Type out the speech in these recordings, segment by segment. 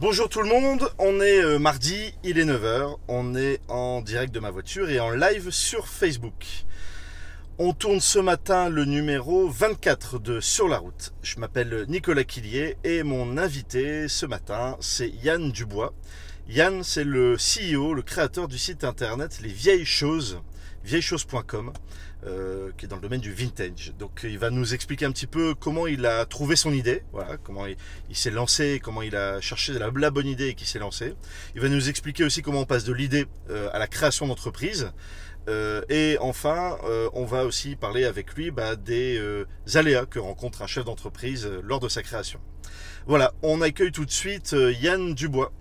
Bonjour tout le monde, on est euh, mardi, il est 9h, on est en direct de ma voiture et en live sur Facebook. On tourne ce matin le numéro 24 de Sur la route. Je m'appelle Nicolas Quillier et mon invité ce matin c'est Yann Dubois. Yann c'est le CEO, le créateur du site internet Les Vieilles Choses, vieilleschoses.com. Euh, qui est dans le domaine du vintage. Donc il va nous expliquer un petit peu comment il a trouvé son idée, voilà, comment il, s'est lancé, comment il a cherché la, bonne idée et qui s'est lancé. Il va nous expliquer aussi comment on passe de l'idée euh, à la création d'entreprise. Euh, et enfin, on va aussi parler avec lui bah, des aléas que rencontre un chef d'entreprise lors de sa création. Voilà, on accueille tout de suite Yann Dubois.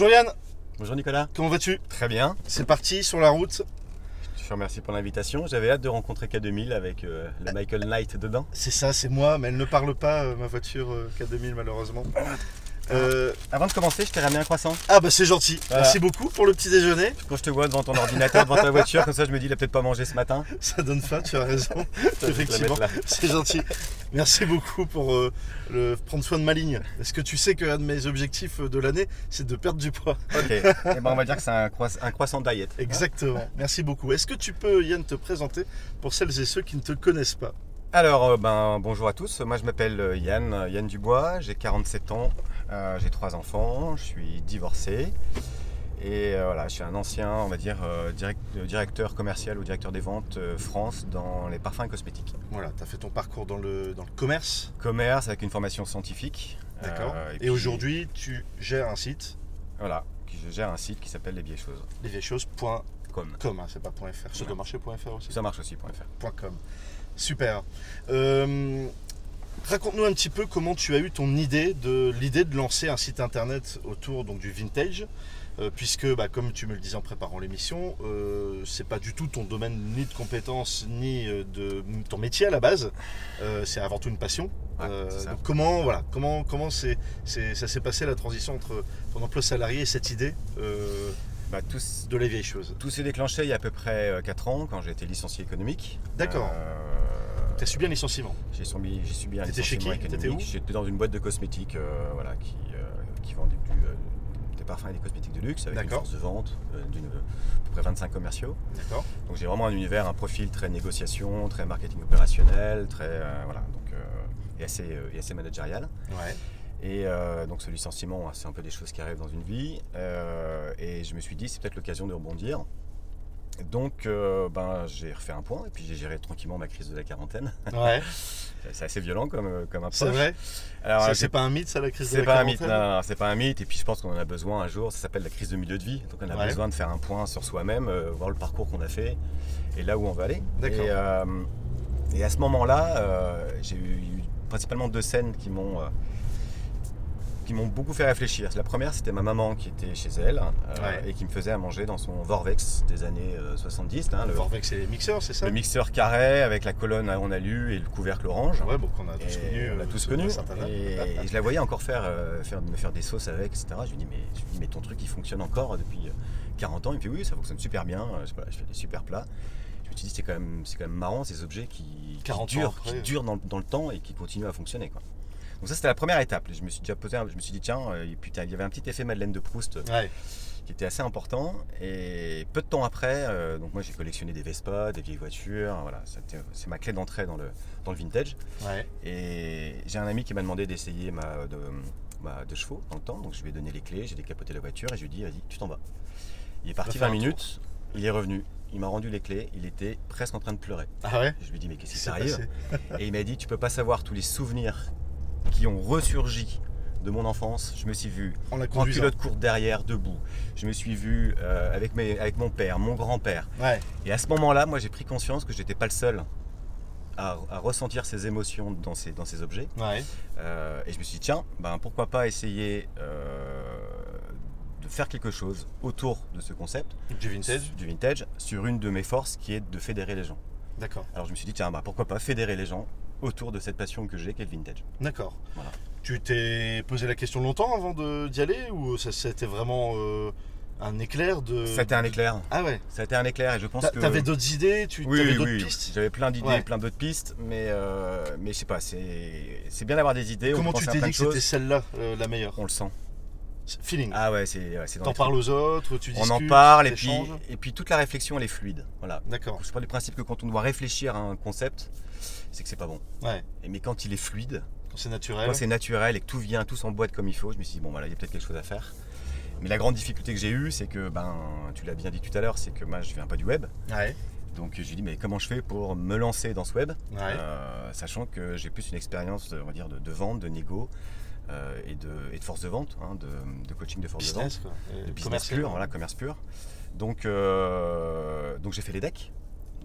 Bonjour Yann. Bonjour Nicolas. Comment vas-tu? Très bien. C'est parti sur la route. Je te remercie pour l'invitation. J'avais hâte de rencontrer K2000 avec euh, le Michael Knight dedans. C'est ça, c'est moi, mais elle ne parle pas, euh, ma voiture euh, K2000 malheureusement. Euh, Avant de commencer, je t'ai ramené un croissant. Ah bah c'est gentil. Merci beaucoup pour le petit déjeuner. Quand je te vois devant ton ordinateur, devant ta voiture, comme ça je me dis il a peut-être pas mangé ce matin. Ça donne faim, tu as raison. Effectivement, c'est gentil. Merci beaucoup pour euh, le, prendre soin de ma ligne. Est-ce que tu sais qu'un de mes objectifs de l'année, c'est de perdre du poids Ok. Et eh ben, on va dire que c'est un, un, croissant diet. Exactement. Merci beaucoup. Est-ce que tu peux Yann te présenter pour celles et ceux qui ne te connaissent pas? Alors, euh, ben, bonjour à tous. Moi, je m'appelle euh, Yann, Yann Dubois. J'ai 47 ans. Euh, j'ai trois enfants. Je suis divorcé. Et voilà, je suis un ancien, on va dire, directeur commercial ou directeur des ventes France dans les parfums et cosmétiques. Voilà, tu as fait ton parcours dans le, dans le commerce? Commerce avec une formation scientifique. D'accord. et, aujourd'hui, tu gères un site? Voilà, je gère un site qui s'appelle Les Vieilles Choses. Lesvieilleschoses.com. Com, hein, c'est pas .fr aussi Ça marche aussi .fr. .com. Super. Euh, raconte-nous un petit peu comment tu as eu ton idée de l'idée de lancer un site internet autour donc du vintage. Euh, puisque, bah, comme tu me le disais en préparant l'émission, euh, c'est pas du tout ton domaine ni de compétences ni de ton métier à la base. c'est avant tout une passion. comment, voilà, comment, comment c'est, ça s'est passé la transition entre ton emploi salarié et cette idée bah, de les vieilles choses Tout s'est déclenché il y a à peu près 4 ans quand j'ai été licencié économique. D'accord. Tu as subi un licenciement J'ai subi, subi un Étais chez qui? où? J'étais dans une boîte de cosmétiques euh, voilà, qui, euh, qui vendait euh, des parfums et des cosmétiques de luxe avec une force de vente d'une à peu près 25 commerciaux. D'accord. Donc j'ai vraiment un univers, un profil très négociation, très marketing opérationnel, très voilà, donc et assez et assez managérial. Ouais. Et donc ce licenciement, c'est un peu des choses qui arrivent dans une vie. et je me suis dit, c'est peut-être l'occasion de rebondir. Donc, euh, ben, j'ai refait un point et puis j'ai géré tranquillement ma crise de la quarantaine. Ouais. c'est assez violent comme, euh, comme approche. C'est vrai C'est pas un mythe, ça, la crise de la quarantaine C'est pas un mythe, non, c'est pas un mythe. Et puis je pense qu'on en a besoin un jour, ça s'appelle la crise de milieu de vie. Donc on a besoin de faire un point sur soi-même, euh, voir le parcours qu'on a fait et là où on va aller. D'accord. Et, et, à ce moment-là, j'ai eu principalement deux scènes qui m'ont m'ont beaucoup fait réfléchir. La première, c'était ma maman qui était chez elle euh, et qui me faisait à manger dans son Vorvex des années 70. Euh, hein, le Vorvex, c'est les mixeurs, c'est ça? Le mixeur carré avec la colonne en alu et le couvercle orange. Ouais, bon, qu'on a tous connu. On a tous connu. Et, je la voyais encore faire, euh, faire, me faire des sauces avec, etc. Je lui dis, mais, je dis, mais ton truc, il fonctionne encore depuis 40 ans? Et puis oui, ça fonctionne super bien. Je, fais des super plats. Je me suis dit, c'est quand, même, quand même marrant ces objets qui, durent, qui durent dans, dans, le temps et qui continuent à fonctionner. Quoi. Donc ça c'était la première étape. Je me suis déjà posé, je me suis dit tiens, euh, il y avait un petit effet Madeleine de Proust euh, qui était assez important. Et peu de temps après, euh, donc moi j'ai collectionné des Vespa, des vieilles voitures. Voilà, c'est ma clé d'entrée dans le, dans le vintage. Et j'ai un ami qui m'a demandé d'essayer ma de, de chevaux dans le temps. Donc je lui ai donné les clés, j'ai décapoté la voiture et je lui ai dit vas-y, tu t'en vas. Il est parti 20 minutes, il est revenu. Il m'a rendu les clés, il était presque en train de pleurer. Ah ouais? Je lui ai dit mais qu'est-ce qui s'arrive Et il m'a dit tu peux pas savoir tous les souvenirs qui ont ressurgi de mon enfance. Je me suis vu en, en pilote courte derrière, debout. Je me suis vu euh, avec, mes, avec mon père, mon grand-père. Et à ce moment-là, moi, j'ai pris conscience que j'étais pas le seul à, ressentir ces émotions dans ces, dans ces objets. Ouais. Euh, et je me suis dit, tiens, ben, pourquoi pas essayer euh, de faire quelque chose autour de ce concept. Du vintage Du vintage, sur une de mes forces qui est de fédérer les gens. D'accord. Alors je me suis dit, tiens, bah, pourquoi pas fédérer les gens autour de cette passion que j'ai, qui est le vintage. D'accord. Voilà. Tu t'es posé la question longtemps avant d'y aller ou ça c'était vraiment euh, un éclair de. Ça a été un éclair. Ah ouais. Ça a été un éclair et je pense que. T'avais d'autres idées Tu Oui, avais oui, d'autres oui. pistes J'avais plein d'idées, Ouais. plein d'autres pistes, mais, euh, mais je sais pas, c'est c'est bien d'avoir des idées. Comment tu t'es dit que c'était celle-là euh, la meilleure? On le sent. Feeling. Ah ouais, c'est ouais, T'en les parles aux autres, tu On en discutes, parle et puis, et puis toute la réflexion elle est fluide. Voilà. D'accord. Je pars du principe que quand on doit réfléchir à un concept, c'est que c'est pas bon. Ouais. Et mais quand il est fluide, Quand c'est naturel. quand c'est naturel et que tout vient, tout s'emboîte comme il faut, je me suis dit bon voilà, il y a peut-être quelque chose à faire. Mais la grande difficulté que j'ai eue, c'est que ben tu l'as bien dit tout à l'heure, c'est que moi je viens pas du web. Ouais. Donc j'ai dit mais comment je fais pour me lancer dans ce web, Ouais. Euh, sachant que j'ai plus une expérience on va dire de, de vente, de négo euh, et, de, et de force de vente, hein, de, de coaching de force de vente de business pur, voilà, commerce pur. Donc, euh, donc j'ai fait les decks,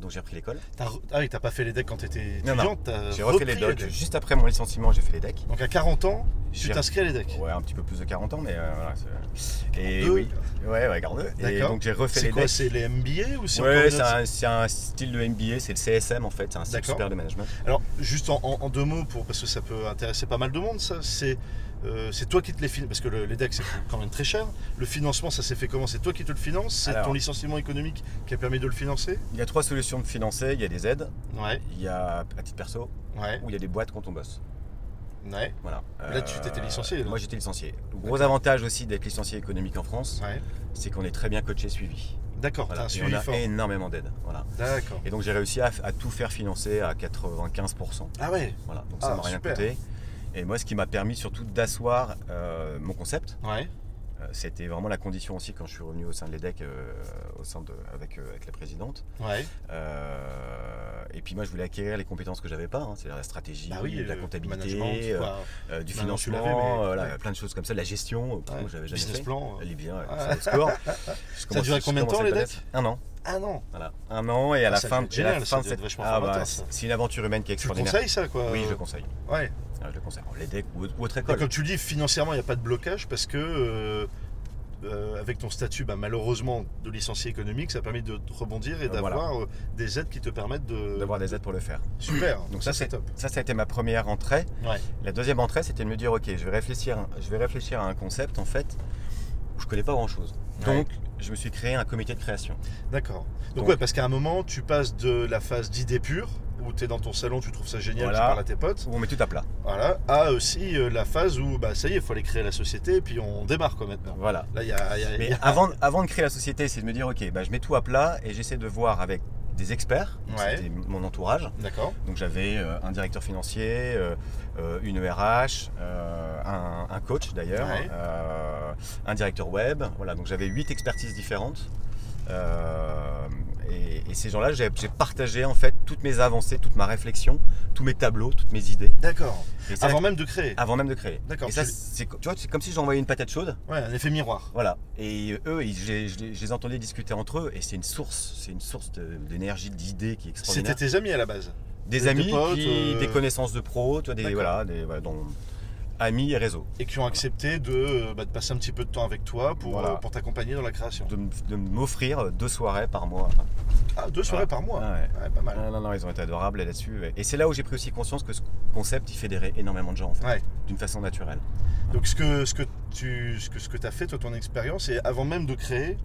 donc j'ai repris l'école. T'as re- Ah oui, t'as pas fait les decks quand t'étais Non, non. étudiante, t'as J'ai refait les decks. Juste après mon licenciement, j'ai fait les decks. Donc à 40 ans, tu J'ai- t'inscris à les decks. Ouais, un petit peu plus de 40 ans, mais euh, voilà. c'est- Et 42. oui, ouais, ouais, 42. Et D'accord. donc j'ai refait C'est les quoi decks. C'est les MBA ou c'est Ouais, c'est autre- un, c'est un style de MBA, c'est le CSM en fait, c'est un style D'accord. super de management. Alors, juste en, en- en deux mots, pour, parce que ça peut intéresser pas mal de monde, ça, c'est euh, c'est toi qui te les finances, parce que le- les decks c'est quand même très cher. Le financement, ça s'est fait comment C'est toi qui te le finances C'est Alors. ton licenciement économique qui a permis de le financer Il y a trois solutions de financer, il y a des aides, Ouais, il y a à titre perso, ouais, ou il y a des boîtes quand on bosse. ouais, Voilà. Là, tu t'étais licencié, là. Moi j'étais licencié. Le gros D'accord. avantage aussi d'être licencié économique en France, ouais. c'est qu'on est très bien coaché, suivi. D'accord, Voilà. t'as un Et suivi on a fort. énormément d'aide. Voilà. D'accord. Et donc j'ai réussi à, à tout faire financer à 95%. Ah ouais, Voilà. Donc ça Ah, m'a rien super. coûté. Et moi, ce qui m'a permis surtout d'asseoir euh, mon concept, ouais, euh, c'était vraiment la condition aussi quand je suis revenu au sein de l'EDEC, euh, au sein de, avec, avec la présidente. ouais. Et puis moi, je voulais acquérir les compétences que j'avais pas, hein, c'est-à-dire la stratégie, Bah oui, la comptabilité, quoi. du tu financement, l'avais, mais- voilà, ouais. plein de choses comme ça, la gestion, Ouais. j'avais jamais Business fait. plan. Les biens, Ah. score. Ça a duré combien de temps, decks Un an. Ah non, Voilà. Un an et à Ah, la fin, à la de cette ah, bah, c'est une aventure humaine qui est tu extraordinaire. conseilles ça quoi Oui, je le conseille. Ouais. Le conseille. Alors, Les decks ou, ou autre Et école. comme tu le dis, financièrement, il n'y a pas de blocage parce que euh, euh, avec ton statut, bah, malheureusement, de licencié économique, ça permet de rebondir et Euh, voilà. d'avoir euh, des aides qui te permettent de. D'avoir des aides pour le faire. Super. Donc ça, c'est top. Ça, ça a été ma première entrée. Ouais. La deuxième entrée, c'était de me dire, ok, je vais réfléchir, je vais réfléchir à un concept en fait où je connais pas grand chose. Ouais. Donc, je me suis créé un comité de création. D'accord. Donc, Donc- ouais, parce qu'à un moment, tu passes de la phase d'idée pure, où tu es dans ton salon, tu trouves ça génial, Voilà. tu parles à tes potes, Où on met tout à plat. voilà, à aussi euh, la phase où, bah, ça y est, il faut aller créer la société, et puis on démarre quoi maintenant. Voilà. Là, il y a. y a- Mais y a- avant, avant de créer la société, c'est de me dire, ok, bah, je mets tout à plat et j'essaie de voir avec des experts. Ouais. C'était mon entourage. D'accord. Donc j'avais euh, un directeur financier, euh, euh, une RH, un, un coach d'ailleurs, Ouais. un directeur web. Voilà, donc j'avais huit expertises différentes. Euh, et, et ces gens-là, j'ai partagé en fait toutes mes avancées, toute ma réflexion, tous mes tableaux, toutes mes idées. D'accord. Avant même de créer. avant même de créer. D'accord, Et ça, tu- c'est tu vois, c'est comme si j'envoyais une patate chaude. Ouais, un effet miroir. Voilà. Et eux, ils- je, les- entendais discuter entre eux, et c'est une source, c'est une source d'énergie, d'idées qui est extraordinaire. C'était tes amis à la base. Des Des amis, potes, puis euh, des connaissances de pros, tu vois, des, voilà, des, voilà, dont- amis et réseau. et qui ont accepté de, euh, bah, de passer un petit peu de temps avec toi pour, Voilà. euh, pour t'accompagner dans la création. De, m'offrir deux soirées par mois. Ah, deux soirées par mois. Ah ouais. Ouais, pas mal. Non, non, non, ils ont été adorables là-dessus. ouais. Et c'est là où j'ai pris aussi conscience que ce concept, il fédérait énormément de gens, en fait, d'une façon naturelle. Donc ce que, ce que tu ce que, ce que as fait, toi, ton expérience, et avant même de créer,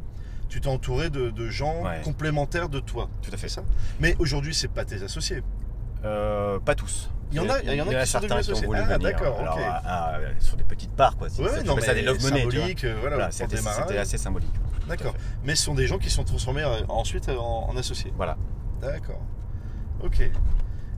tu t'es entouré de, de gens complémentaires de toi. Tout à fait. Ça? Mais aujourd'hui, c'est pas tes associés. Euh, pas tous. Il y en a- il y en a qui sont certains qui ont voulu Ah, venir. d'accord, Alors, ok. à- à- sur des petites parts, quoi. C'est- Ouais, ça, non, mais ça des love money, symbolique, euh, voilà, Voilà, pour c'était assez symbolique. D'accord. Mais ce sont des gens qui sont transformés euh, ensuite euh, en, en associés. Voilà. D'accord. Ok.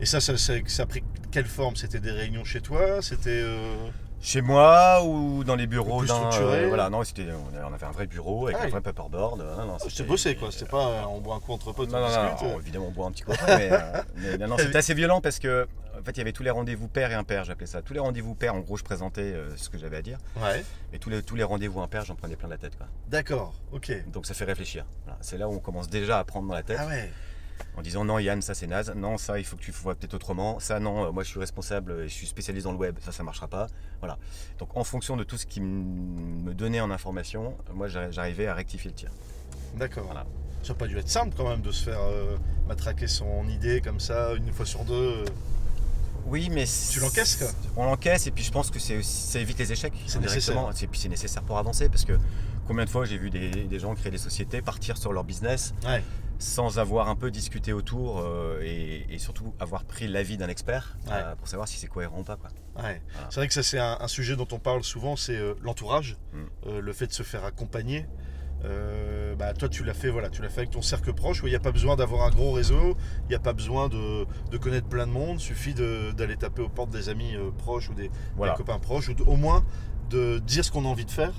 Et ça, ça, ça, ça a pris quelle forme? C'était des réunions chez toi? C'était. euh, Chez moi ou dans les bureaux plus structuré? voilà, non, c'était, on avait un vrai bureau avec Ah un vrai paperboard. Non, non, C'était bossé quoi, c'était pas euh, on boit un coup entre potes, Non, on non, non, discute. non, évidemment, on boit un petit coup mais, euh, mais non, non, Ah c'était assez violent parce que, en fait, il y avait tous les rendez-vous père et impair, j'appelais ça. Tous les rendez-vous père, en gros, je présentais euh, ce que j'avais à dire, Ouais, mais tous les, tous les rendez-vous impair, j'en prenais plein la tête, quoi. d'accord, ok. Donc ça fait réfléchir. Voilà, C'est là où on commence déjà à prendre dans la tête. Ah ouais, en disant non Yann ça c'est naze, non ça il faut que tu vois peut-être autrement, ça non euh, moi je suis responsable et je suis spécialisé dans le web, ça ça marchera pas. Voilà. Donc en fonction de tout ce qui me donnait en information, moi j'arrivais à rectifier le tir. D'accord. Voilà. Ça n'a pas dû être simple quand même de se faire euh, matraquer son idée comme ça une fois sur deux. Oui, mais. Tu l'encaisses quoi On l'encaisse et puis je pense que c'est ça évite les échecs. C'est nécessaire. Et puis c'est nécessaire pour avancer parce que combien de fois j'ai vu des, gens créer des sociétés, partir sur leur business sans avoir un peu discuté autour euh, et, surtout avoir pris l'avis d'un expert euh, pour savoir si c'est cohérent ou pas. C'est vrai que ça c'est un, sujet dont on parle souvent, c'est euh, l'entourage, mm. le fait de se faire accompagner. Bah, toi tu l'as fait voilà tu l'as fait avec ton cercle proche où il n'y a pas besoin d'avoir un gros réseau il n'y a pas besoin de, connaître plein de monde il suffit d'aller taper aux portes des amis proches ou des, copains proches ou au moins de dire ce qu'on a envie de faire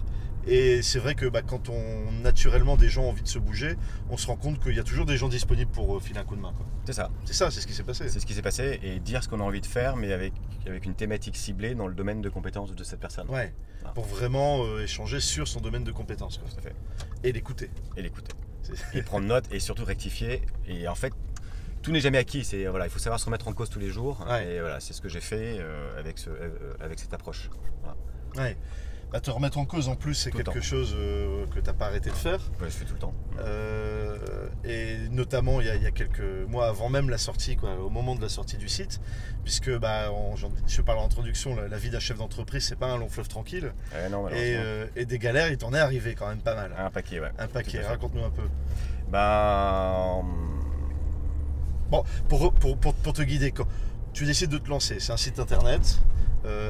et c'est vrai que bah, quand on naturellement des gens ont envie de se bouger, on se rend compte qu'il y a toujours des gens disponibles pour euh, filer un coup de main. C'est ça. C'est ça, c'est ce qui s'est passé. C'est ce qui s'est passé et dire ce qu'on a envie de faire, mais avec, avec une thématique ciblée dans le domaine de compétences de cette personne. Ouais. Pour vraiment euh, échanger sur son domaine de compétences. Tout à fait. Et l'écouter. Et l'écouter. et prendre note et surtout rectifier. Et en fait, tout n'est jamais acquis. C'est voilà, il faut savoir se remettre en cause tous les jours. Et voilà, c'est ce que j'ai fait euh, avec, ce, avec cette approche. Ouais. Te remettre en cause en plus, c'est quelque chose euh, que tu n'as pas arrêté de faire. Ouais, je fais tout le temps. Euh, et notamment il y, a, quelques mois avant même la sortie, quoi, au moment de la sortie du site, puisque bah, je parle en introduction, la, vie d'un chef d'entreprise, c'est pas un long fleuve tranquille. Eh non, euh, et, des galères, il t'en est arrivé quand même pas mal. Un paquet, ouais. Un paquet, raconte-nous un peu. Ben. Bon, pour, pour, pour, te guider, quand tu décides de te lancer, c'est un site internet,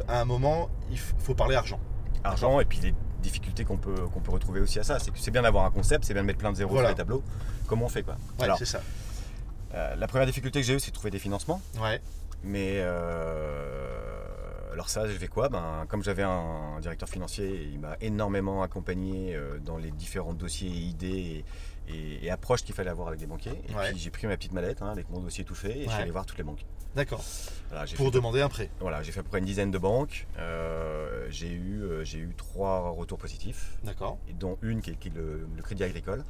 à un moment, il faut parler argent argent et puis les difficultés qu'on peut, qu'on peut retrouver aussi à ça. C'est que c'est bien d'avoir un concept, c'est bien de mettre plein de zéros sur les tableaux. Comment on fait quoi Alors, c'est ça. Euh, la première difficulté que j'ai eue, c'est de trouver des financements. Ouais. Mais euh, alors ça, je fais quoi? Ben, Comme j'avais un, directeur financier, il m'a énormément accompagné euh, dans les différents dossiers et idées et, approches qu'il fallait avoir avec des banquiers. Et puis j'ai pris ma petite mallette hein, avec mon dossier tout fait et je suis allé voir toutes les banques. D'accord. pour demander un prêt. Voilà, j'ai fait à peu près une dizaine de banques. Euh, j'ai eu, euh, j'ai eu trois retours positifs. D'accord. Dont une qui est, le, Crédit Agricole.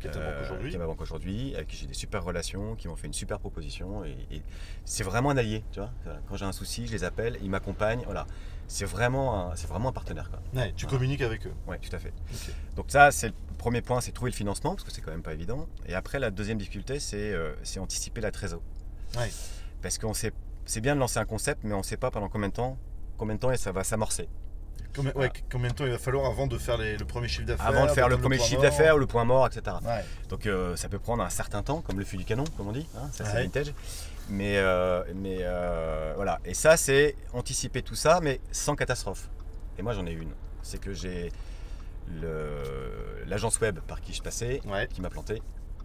qui est aujourd'hui. Qui est ma banque aujourd'hui, avec qui j'ai des super relations, qui m'ont fait une super proposition. Et, c'est vraiment un allié, tu vois. Quand j'ai un souci, je les appelle, ils m'accompagnent. Voilà. C'est vraiment, un, c'est vraiment un partenaire. Quoi. tu communiques avec eux. Oui, tout à fait. Donc ça, c'est le premier point, c'est trouver le financement, parce que c'est quand même pas évident. Et après, la deuxième difficulté, c'est, euh, c'est anticiper la trésor. Ouais. Parce qu'on sait, c'est bien de lancer un concept, mais on ne sait pas pendant combien de temps, combien de temps ça va s'amorcer. Combien, combien, de temps il va falloir avant de faire le premier chiffre d'affaires Avant de faire le premier chiffre d'affaires, le point mort, etc. Donc euh, ça peut prendre un certain temps, comme le fût du canon, comme on dit, hein, ça c'est vintage. Mais, euh, mais euh, voilà, et ça c'est anticiper tout ça, mais sans catastrophe. Et moi j'en ai une, c'est que j'ai l'agence web par qui je passais, qui m'a planté.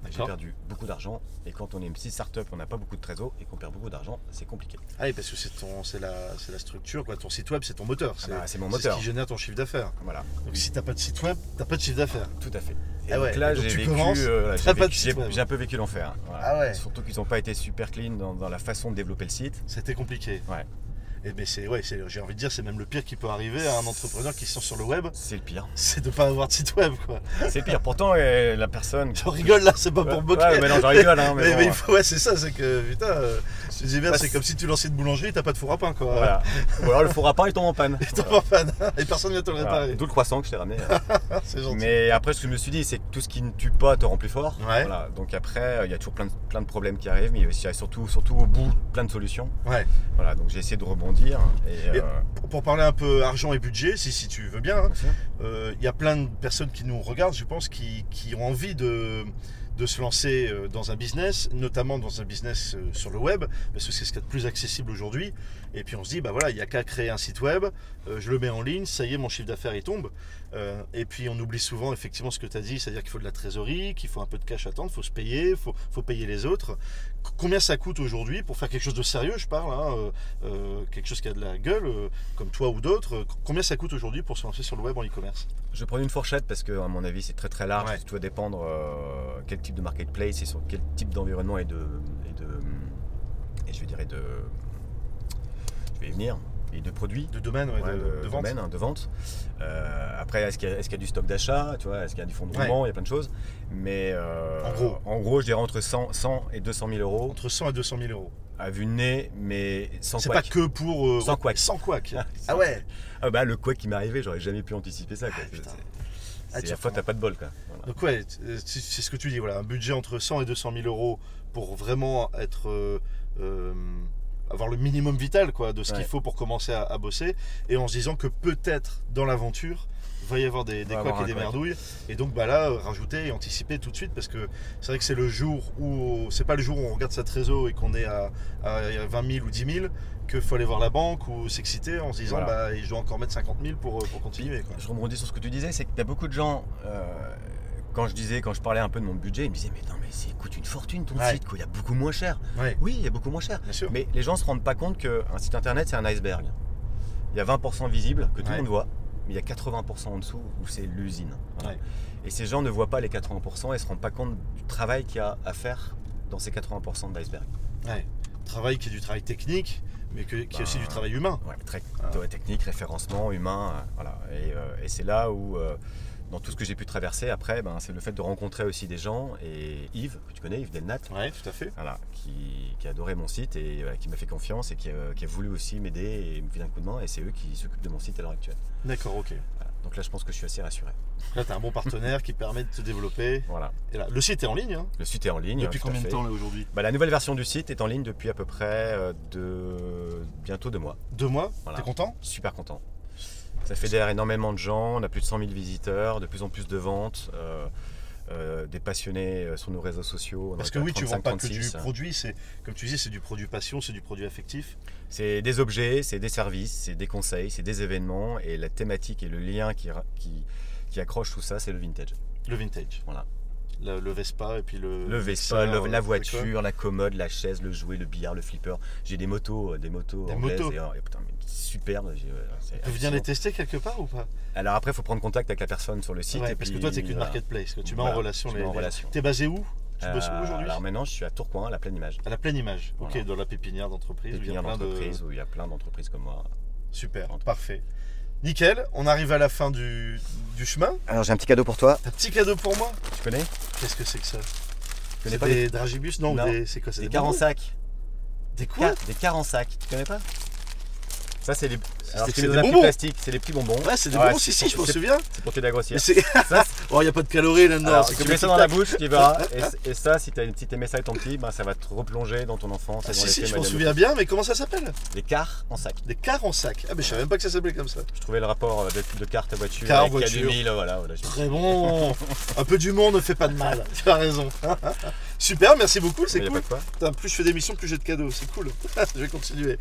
J'ai perdu beaucoup d'argent. Et quand on est une petite start-up, on n'a pas beaucoup de trésor et qu'on perd beaucoup d'argent, c'est compliqué. Ah oui, parce que c'est, ton, c'est, la, c'est la structure, quoi. ton site web, c'est ton moteur. Ah bah, c'est, mon moteur. C'est ce qui génère ton chiffre d'affaires. Voilà. Donc si tu n'as pas de site web, tu n'as pas de chiffre d'affaires. Tout à fait. Et ah donc là, j'ai, vécu, euh, j'ai, un peu vécu l'enfer. Ah ouais. Surtout qu'ils n'ont pas été super clean dans, dans, la façon de développer le site. C'était compliqué. Ouais. Et mais c'est ouais, j'ai envie de dire, c'est même le pire qui peut arriver à un entrepreneur qui sort sur le web. C'est le pire. C'est de pas avoir de site web, quoi. C'est pire. Pourtant, euh, la personne. Je rigole là, c'est pas pour me moquer. Ouais, mais non, je rigole. Hein, mais, il faut, ouais, c'est ça, c'est que putain, euh, je dis bien, c'est comme si tu lançais une boulangerie, t'as pas de four à pain, quoi. Voilà. Ou alors le four à pain, il tombe en panne. Il tombe en panne. Et personne vient te le réparer. D'où le croissant que je t'ai ramené. c'est gentil. Mais après, ce que je me suis dit, c'est que tout ce qui ne tue pas te rend plus fort. Voilà. Donc après, il y a toujours plein de, plein de problèmes qui arrivent, mais il y a surtout, surtout au bout plein de solutions. Ouais. Voilà. Donc j'ai essayé de rebondir. Et, euh, pour parler un peu argent et budget, si, si tu veux bien, hein, euh, il y a plein de personnes qui nous regardent, je pense, qui, ont envie de, de, se lancer euh, dans un business, notamment dans un business sur le web, parce que c'est ce qui est le plus accessible aujourd'hui. Et puis on se dit, bah voilà, il n'y a qu'à créer un site web, je le mets en ligne, ça y est, mon chiffre d'affaires il tombe. et puis on oublie souvent effectivement ce que tu as dit, c'est-à-dire qu'il faut de la trésorerie, qu'il faut un peu de cash à attendre, il faut se payer, il faut, faut, payer les autres. Combien ça coûte aujourd'hui pour faire quelque chose de sérieux, je parle, hein, euh, euh, quelque chose qui a de la gueule, euh, comme toi ou d'autres, combien ça coûte aujourd'hui pour se lancer sur le web en e-commerce? Je prends une fourchette parce que, à mon avis, c'est très très large. Tout va dépendre quel type de marketplace et sur quel type d'environnement et de, et de. Et je vais dire, de. Je vais y venir et de produits. De domaine, de, vente. de vente. après, est-ce qu'il y, a du stock d'achat tu vois Est-ce qu'il y a du fonds de roulement Il y a plein de choses. Mais en, gros. en gros, je dirais entre 100, 100 et 200 000 euros. Entre 100 et 200 000 euros à vue de nez, mais sans C'est pas que pour. Euh, sans quoi Sans quoi ah ouais Ah bah le quoi qui m'est arrivé, j'aurais jamais pu anticiper ça. Quoi. Ah, c'est la fois, t'as pas de bol. Quoi. Donc ouais, c'est ce que tu dis, voilà, un budget entre 100 et 200 000 euros pour vraiment être. Euh, euh, avoir le minimum vital quoi, de ce qu'il faut pour commencer à, bosser, et en se disant que peut-être dans l'aventure, va y avoir des, des couacs et des merdouilles. Et donc bah là, rajouter et anticiper tout de suite parce que c'est vrai que c'est le jour où c'est pas le jour où on regarde sa trésor et qu'on est à, 20 000 ou 10 000 qu'il faut aller voir la banque ou s'exciter en se disant bah je dois encore mettre 50 000 pour, pour continuer. Je rebondis sur ce que tu disais, c'est qu'il y a beaucoup de gens. Euh, quand je disais, quand je parlais un peu de mon budget, ils me disaient mais non mais c'est coûte une fortune ton site, quoi. il y a beaucoup moins cher. Oui, il y a beaucoup moins cher. Mais les gens se rendent pas compte qu'un site internet c'est un iceberg. Il y a 20% visible que tout le monde voit mais il y a 80% en dessous où c'est l'usine. Et ces gens ne voient pas les 80% et ne se rendent pas compte du travail qu'il y a à faire dans ces 80% d'iceberg. Ouais. Travail qui est du travail technique, mais qui est aussi du ben, travail humain. Ouais, très, ah. technique, référencement, humain. Euh, voilà. Euh, et, c'est là où euh, dans tout ce que j'ai pu traverser après, ben, c'est le fait de rencontrer aussi des gens. Et Yves, que tu connais, Yves Delnat, ouais, tout à fait. Voilà, qui, qui a adoré mon site et qui m'a fait confiance et qui a, voulu aussi m'aider et me filer un coup de main. Et c'est eux qui s'occupent de mon site à l'heure actuelle. D'accord, ok. Donc là, je pense que je suis assez rassuré. Là, tu as un bon partenaire qui permet de te développer. Voilà. Et là, le site est en ligne. Hein le site est en ligne. Depuis combien de temps là aujourd'hui? Bah, La nouvelle version du site est en ligne depuis à peu près euh, de... bientôt deux mois. Deux mois? T'es content? Super content. Ça fédère énormément de gens, on a plus de 100 000 visiteurs, de plus en plus de ventes. Euh, euh, des passionnés euh, sur nos réseaux sociaux. Parce que oui, tu ne vends pas que du produit, c'est comme tu disais, c'est du produit passion, c'est du produit affectif. C'est des objets, c'est des services, c'est des conseils, c'est des événements et la thématique et le lien qui, qui, qui accroche tout ça, c'est le vintage. Le vintage. Voilà le, Vespa et puis le. Le Vespa, la voiture, la commode, la chaise, le jouet, le billard, le flipper. J'ai des motos, euh, des motos des Motos. Et, oh, putain, mais superbe. Tu viens les tester quelque part ou pas? Alors après, il faut prendre contact avec la personne sur le site. parce que toi, tu qu'une marketplace, que tu mets en relation les. Tu es basé où? Tu bosses où aujourd'hui? Alors maintenant, je suis à Tourcoing, à la pleine image. À la pleine image, ok, dans la pépinière d'entreprise. Pépinière d'entreprise où il y a plein d'entreprises comme moi. Super, parfait. Nickel, on arrive à la fin du, chemin. Alors j'ai un petit cadeau pour toi. Un petit cadeau pour moi Tu connais Qu'est-ce que c'est que ça Tu connais pas des dragibus Non, c'est quoi Des, des, en sac. Des quoi Des cars en sac. Tu connais pas ça, c'est les. c'est des bonbons. plastique, c'est les petits bonbons. Ouais, c'est des bonbons, si, si, je m'en souviens. C'est pour t'aider à grossir. oh, il n'y a pas de calories là-dedans. Tu mets ça dans la bouche, tu verras. Et, ça, si tu aimé ça ton petit, bah, ça va te replonger dans ton enfance. Ah, si, si, je m'en souviens bien, mais comment ça s'appelle? Des cars en sac. Des cars en sac. Ah, mais je savais même pas que ça s'appelait comme ça. Je trouvais le rapport euh, de, carte à voiture. Car voiture. voilà, Très bon. Un peu d'humour ne fait pas de mal. Tu as raison. Super, merci beaucoup, c'est cool. Plus je fais d'émissions, plus j'ai de cadeaux. C'est cool. je vais continuer.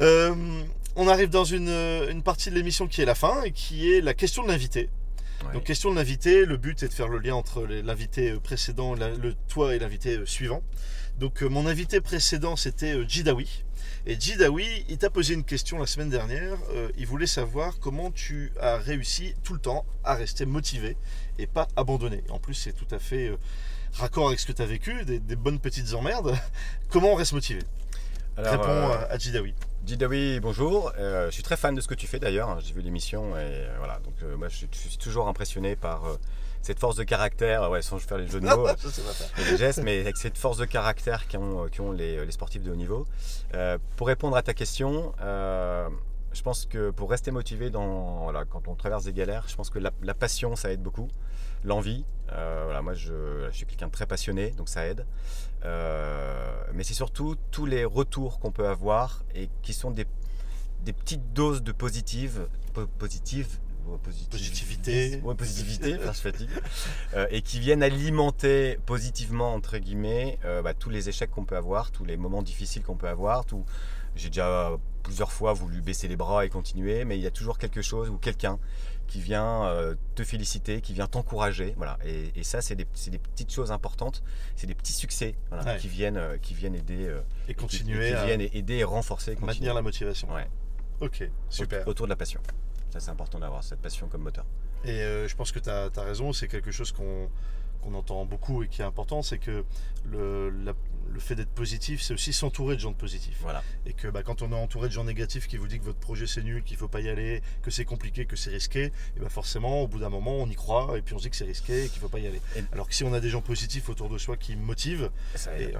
Euh, on arrive dans une, partie de l'émission qui est la fin et qui est la question de l'invité. Donc question de l'invité, le but est de faire le lien entre l'invité précédent, le toi et l'invité euh, suivant. Donc euh, mon invité précédent c'était euh, Jidawi. Et Jidawi, il t'a posé une question la semaine dernière. il voulait savoir comment tu as réussi tout le temps à rester motivé et pas abandonné. En plus, c'est tout à fait raccord avec ce que tu as vécu, des, bonnes petites emmerdes. comment on reste motivé? Réponds à Jidawi. Didawi, bonjour. Euh, je suis très fan de ce que tu fais d'ailleurs. J'ai vu l'émission et euh, voilà. Donc euh, moi, je, suis toujours impressionné par cette force de caractère. Ouais, sans faire les jeux de mots, les gestes, mais avec cette force de caractère qu'ont ont les, sportifs de haut niveau. pour répondre à ta question, je pense que pour rester motivé dans, voilà, quand on traverse des galères, je pense que la, passion, ça aide beaucoup. L'envie, voilà, moi je, je suis quelqu'un de très passionné, donc ça aide. Euh, mais c'est surtout tous les retours qu'on peut avoir et qui sont des, des petites doses de positive, positive, positivité, ouais, positivité, je fatigue, euh, et qui viennent alimenter positivement entre guillemets euh, bah, tous les échecs qu'on peut avoir, tous les moments difficiles qu'on peut avoir, tout. J'ai déjà plusieurs fois voulu baisser les bras et continuer, mais il y a toujours quelque chose ou quelqu'un qui vient euh, te féliciter, qui vient t'encourager. Voilà. Et, ça, c'est des, petites choses importantes, c'est des petits succès qui, viennent, qui viennent aider et continuer qui, viennent aider et renforcer. Maintenir la motivation. Ouais. Ok, super. Autour de la passion. C'est important d'avoir cette passion comme moteur. Et je pense que tu as, raison, c'est quelque chose qu'on qu'on entend beaucoup et qui est important, c'est que le, le fait d'être positif, c'est aussi s'entourer de gens positifs. Voilà. Et que bah, quand on est entouré de gens négatifs qui vous disent que votre projet c'est nul, qu'il ne faut pas y aller, que c'est compliqué, que c'est risqué, et bah forcément, au bout d'un moment, on y croit et puis on se dit que c'est risqué et qu'il ne faut pas y aller. Alors que si on a des gens positifs autour de soi qui motivent, et,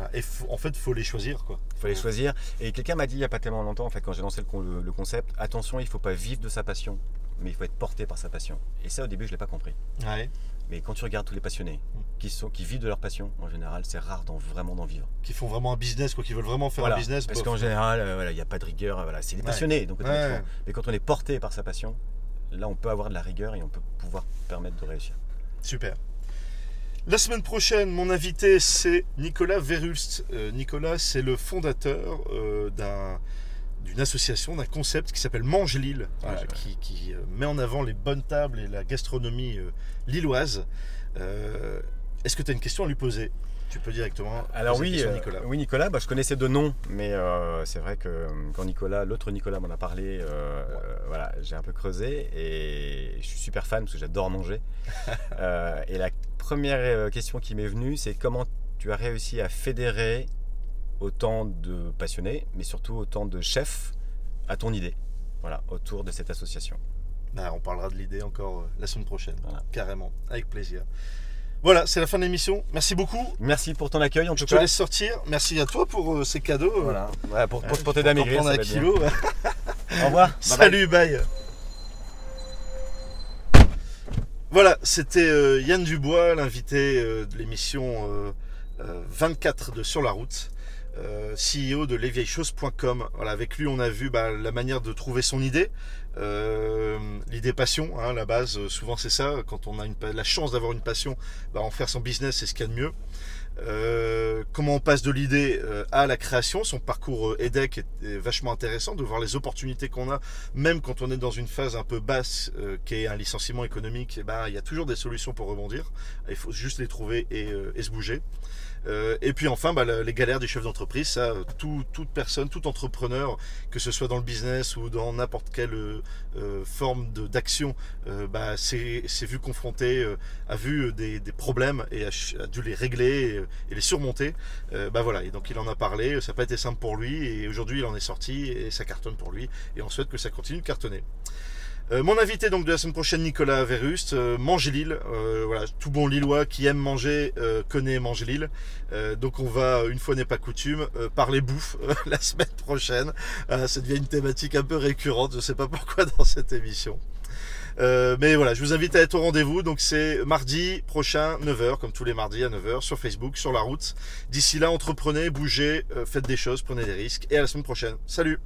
en fait, il faut les choisir. Il faut les choisir. Et quelqu'un m'a dit il n'y a pas tellement longtemps, en fait, quand j'ai lancé le, concept, attention, il ne faut pas vivre de sa passion, mais il faut être porté par sa passion. Et ça, au début, je ne l'ai pas compris. Ouais. Mais quand tu regardes tous les passionnés qui, sont, qui vivent de leur passion, en général, c'est rare d'en, vraiment d'en vivre. Qui font vraiment un business, quoi, qui veulent vraiment faire un business. Parce qu'en général, euh, il n'y a pas de rigueur. Voilà, c'est des passionnés. Donc, Mais quand on est porté par sa passion, là, on peut avoir de la rigueur et on peut pouvoir permettre de réussir. Super. La semaine prochaine, mon invité, c'est Nicolas Verhulst. Euh, Nicolas, c'est le fondateur euh, d'un d'une association, d'un concept qui s'appelle Mange Lille, qui, euh, met en avant les bonnes tables et la gastronomie euh, lilloise. Euh, est-ce que tu as une question à lui poser? Tu peux directement. Alors oui, Nicolas. oui Nicolas, bah, je connaissais de nom, mais c'est vrai que quand Nicolas, l'autre Nicolas m'en a parlé, voilà, j'ai un peu creusé et je suis super fan parce que j'adore manger. et la première question qui m'est venue, c'est comment tu as réussi à fédérer autant de passionnés, mais surtout autant de chefs à ton idée, voilà, autour de cette association. Bah, on parlera de l'idée encore euh, la semaine prochaine, carrément, avec plaisir. Voilà, c'est la fin de l'émission. Merci beaucoup. Merci pour ton accueil. En Je te laisse sortir. Merci à toi pour euh, ces cadeaux. Voilà, pour, pour, pour t'aider à maigrir. un kilo. Au revoir. Salut, bye. Voilà, c'était euh, Yann Dubois, l'invité de l'émission 24 de Sur la route. Euh, CEO de lesvieilleschoses.com. Voilà, avec lui, on a vu bah, la manière de trouver son idée. Euh, l'idée passion, hein, la base, euh, souvent c'est ça. Quand on a une, la chance d'avoir une passion, bah, en faire son business, c'est ce qu'il y a de mieux. comment on passe de l'idée à la création. Son parcours EDEC est, vachement intéressant de voir les opportunités qu'on a, même quand on est dans une phase un peu basse, qui est un licenciement économique. Et eh ben, il y a toujours des solutions pour rebondir. Il faut juste les trouver et se bouger. Euh, et puis enfin, bah, les galères des chefs d'entreprise, ça, toute personne, tout entrepreneur, que ce soit dans le business ou dans n'importe quelle euh, euh, forme d'action, bah, s'est vu confronté, a vu des, problèmes et a, dû les régler et, les surmonter. bah voilà, et donc il en a parlé, ça n'a pas été simple pour lui, et aujourd'hui il en est sorti et ça cartonne pour lui, et on souhaite que ça continue de cartonner. Euh, mon invité donc de la semaine prochaine, Nicolas Verust, euh, Manger Lille. Euh, voilà, tout bon Lillois qui aime manger connaît Manger Lille. donc on va, une fois n'est pas coutume, parler bouffe la semaine prochaine. ça devient une thématique un peu récurrente, je ne sais pas pourquoi dans cette émission. mais voilà, je vous invite à être au rendez-vous. Donc c'est mardi prochain, 9h, comme tous les mardis à 9h, sur Facebook, sur la route. D'ici là, entreprenez, bougez, faites des choses, prenez des risques. Et à la semaine prochaine. Salut